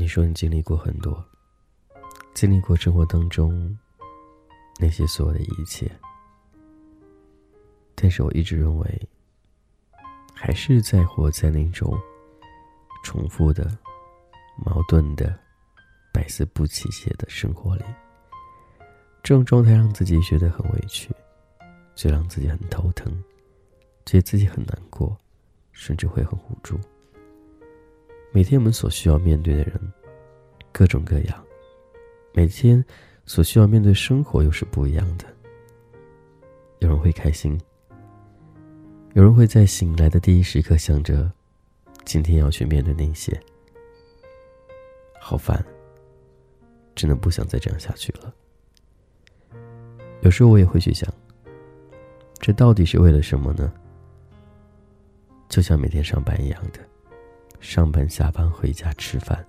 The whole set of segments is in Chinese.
你说你经历过很多，经历过生活当中那些所有的一切，但是我一直认为，还是在活在那种重复的、矛盾的、百思不其解的生活里。这种状态让自己觉得很委屈，就让自己很头疼，觉得自己很难过，甚至会很无助。每天我们所需要面对的人，各种各样；每天所需要面对生活又是不一样的。有人会开心，有人会在醒来的第一时刻想着，今天要去面对那些。好烦，真的不想再这样下去了。有时候我也会去想，这到底是为了什么呢？就像每天上班一样的。上班、下班、回家吃饭，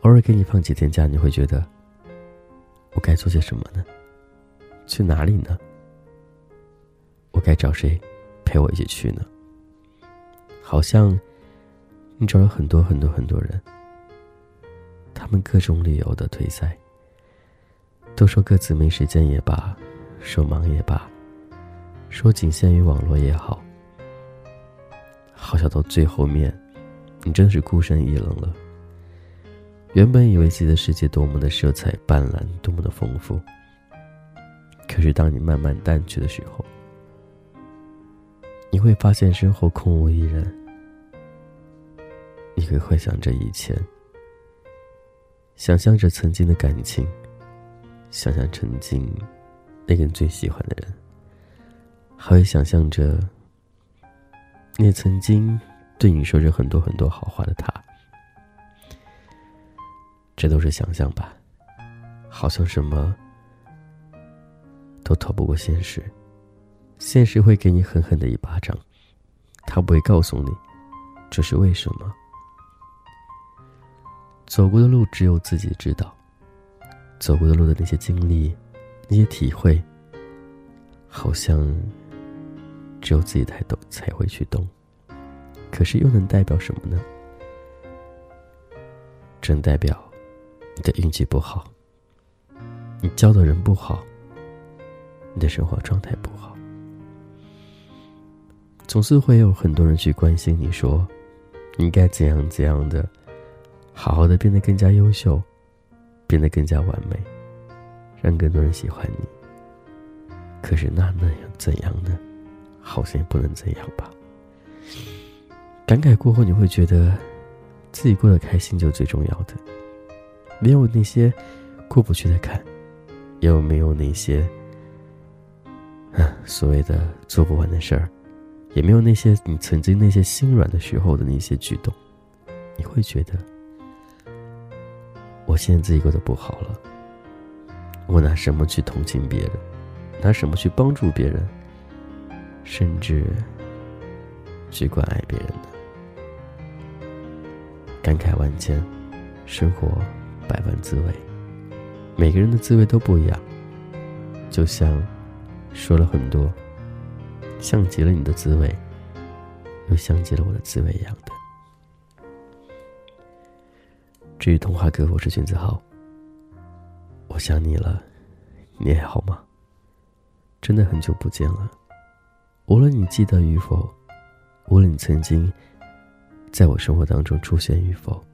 偶尔给你放几天假，你会觉得我该做些什么呢？去哪里呢？我该找谁陪我一起去呢？好像你找了很多很多很多人，他们各种理由的推塞，都说各自没时间也罢，说忙也罢，说仅限于网络也好，好像到最后面。你真是孤身一人了。原本以为自己的世界多么的色彩斑斓，多么的丰富。可是当你慢慢淡去的时候，你会发现身后空无一人。你会幻想着以前，想象着曾经的感情，想象曾经那个你最喜欢的人，还会想象着你曾经。对你说着很多很多好话的他，这都是想象吧？好像什么都逃不过现实，现实会给你狠狠的一巴掌，他不会告诉你这是为什么。走过的路只有自己知道，走过的路的那些经历，那些体会，好像只有自己才懂，才会去懂。可是又能代表什么呢？只能代表你的运气不好，你交的人不好，你的生活状态不好。总是会有很多人去关心你说，应该怎样怎样的，好好的变得更加优秀，变得更加完美，让更多人喜欢你。可是那那样怎样呢？好像也不能怎样吧。感慨过后，你会觉得自己过得开心就最重要的，没有那些过不去的坎，也没有那些所谓的做不完的事儿，也没有那些你曾经那些心软的时候的那些举动，你会觉得我现在自己过得不好了，我拿什么去同情别人，拿什么去帮助别人，甚至去关爱别人呢？感慨万千，生活百般滋味，每个人的滋味都不一样。就像说了很多，像极了你的滋味，又像极了我的滋味一样的。至于童话哥，我是君子浩。我想你了，你还好吗？真的很久不见了。无论你记得与否，无论你曾经。在我生活当中出现与否，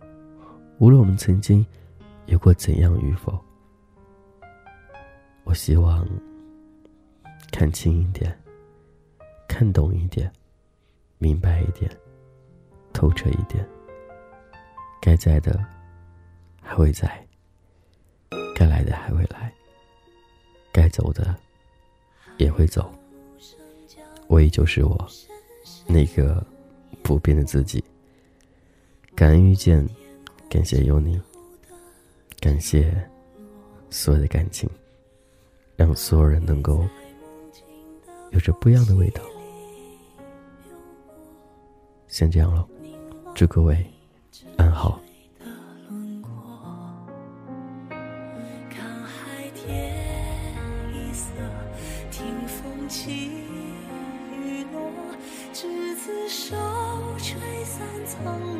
无论我们曾经有过怎样与否，我希望看清一点，看懂一点，明白一点，透彻一点。该在的还会在，该来的还会来，该走的也会走。我依旧是我，那个不变的自己。感恩遇见，感谢有你，感谢所有的感情，让所有人能够有着不一样的味道。先这样了，祝各位安好。执子手，吹散苍茫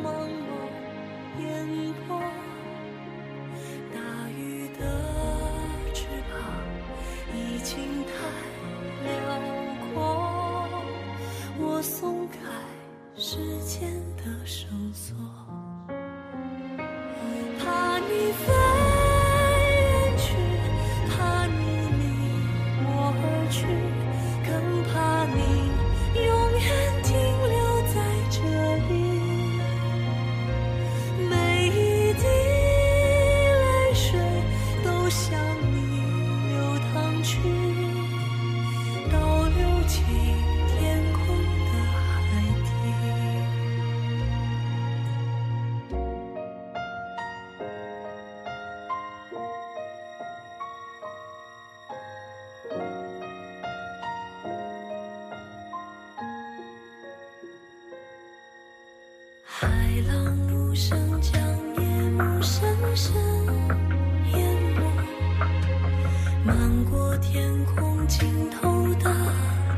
漫过天空尽头的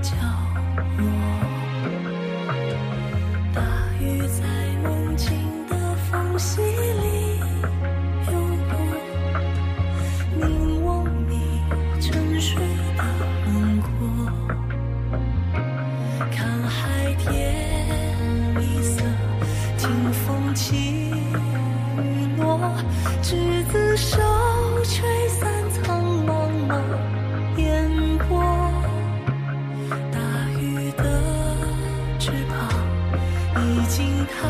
角落，大雨。心太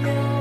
软。